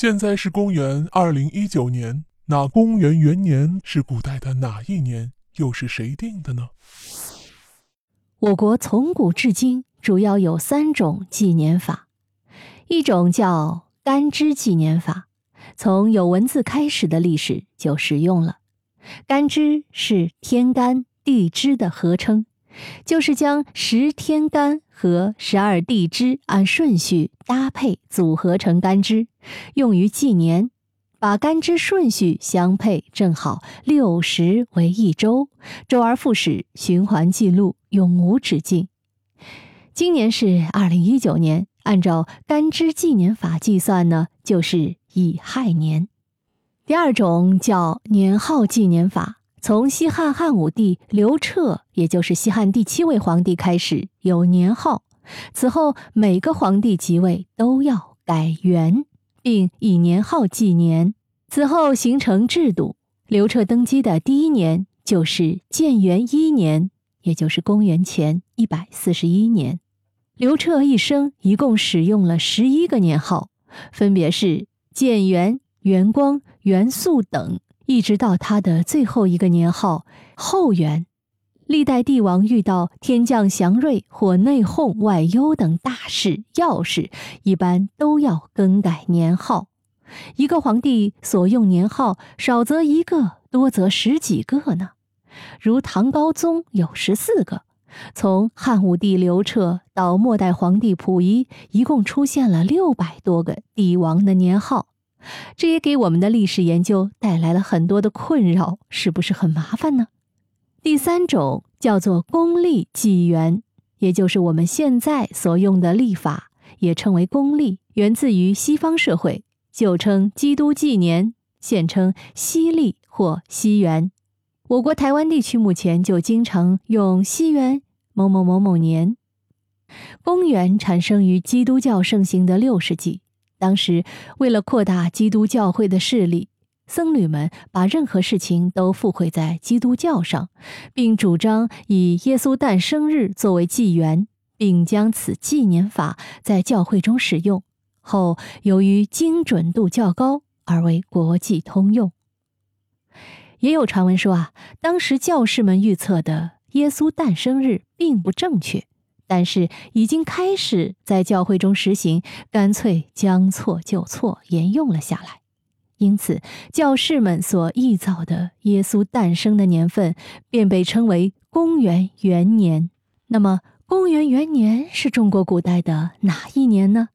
现在是公元二零一九年，那公元元年是古代的哪一年？又是谁定的呢？我国从古至今主要有三种纪年法，一种叫干支纪年法，从有文字开始的历史就使用了。干支是天干地支的合称，就是将十天干和十二地支按顺序搭配组合成干支，用于纪年。把干支顺序相配，正好六十为一周，周而复始，循环记录，永无止境。今年是二零一九年，按照干支纪年法计算呢，就是乙亥年。第二种叫年号纪年法，从西汉汉武帝刘彻，也就是西汉第七位皇帝开始有年号，此后每个皇帝即位都要改元。并以年号纪年，此后形成制度。刘彻登基的第一年就是建元一年，也就是公元前一百四十一年。刘彻一生一共使用了十一个年号，分别是建元、元光、元素等，一直到他的最后一个年号后元。历代帝王遇到天降祥瑞或内讧、外忧等大事要事，一般都要更改年号。一个皇帝所用年号，少则一个，多则十几个呢。如唐高宗有十四个。从汉武帝刘彻到末代皇帝溥仪，一共出现了六百多个帝王的年号，这也给我们的历史研究带来了很多的困扰，是不是很麻烦呢？第三种叫做公历纪元，也就是我们现在所用的历法，也称为公历，源自于西方社会，旧称基督纪年，现称西历或西元。我国台湾地区目前就经常用西元某某某某年。公元产生于基督教盛行的六世纪，当时为了扩大基督教会的势力。僧侣们把任何事情都附会在基督教上，并主张以耶稣诞生日作为纪元，并将此纪年法在教会中使用。后由于精准度较高，而为国际通用。也有传闻说啊，当时教士们预测的耶稣诞生日并不正确，但是已经开始在教会中实行，干脆将错就错，沿用了下来。因此，教士们所臆造的耶稣诞生的年份便被称为公元元年。那么，公元元年是中国古代的哪一年呢？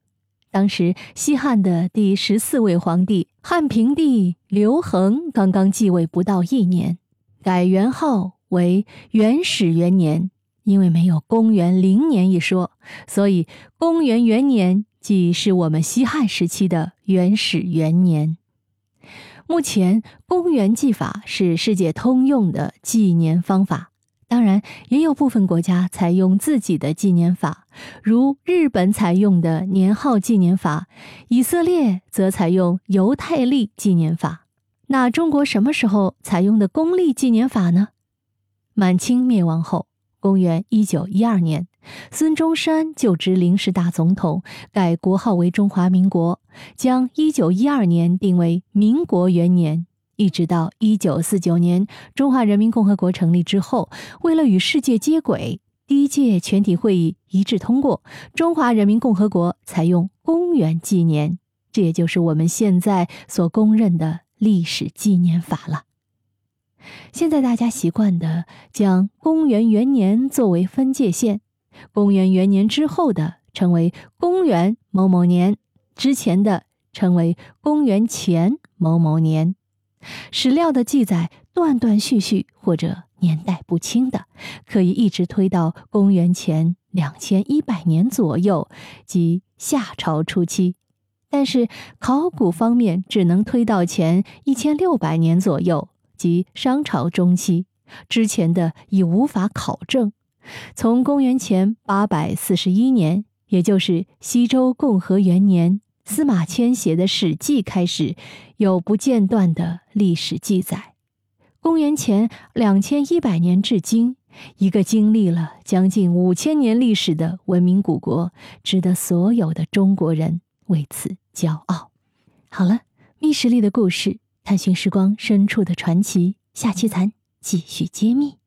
当时，西汉的第十四位皇帝汉平帝刘恒刚刚继位不到一年，改元号为元始元年。因为没有公元零年一说，所以公元元年即是我们西汉时期的元始元年。目前，公元纪法是世界通用的纪年方法。当然，也有部分国家采用自己的纪年法，如日本采用的年号纪年法，以色列则采用犹太历纪年法。那中国什么时候采用的公历纪年法呢？满清灭亡后。公元一九一二年，孙中山就职临时大总统，改国号为中华民国，将一九一二年定为民国元年。一直到一九四九年，中华人民共和国成立之后，为了与世界接轨，第一届全体会议一致通过，中华人民共和国采用公元纪年，这也就是我们现在所公认的历史纪年法了。现在大家习惯的将公元元年作为分界线，公元元年之后的称为公元某某年，之前的称为公元前某某年。史料的记载断断续续或者年代不清的，可以一直推到公元前两千一百年左右，即夏朝初期。但是考古方面只能推到前一千六百年左右。及商朝中期之前的已无法考证。从公元前八百四十一年，也就是西周共和元年，司马迁写的《史记》开始，有不间断的历史记载。公元前两千一百年至今，一个经历了将近五千年历史的文明古国，值得所有的中国人为此骄傲。好了，密室里的故事，探寻时光深处的传奇，下期咱继续揭秘。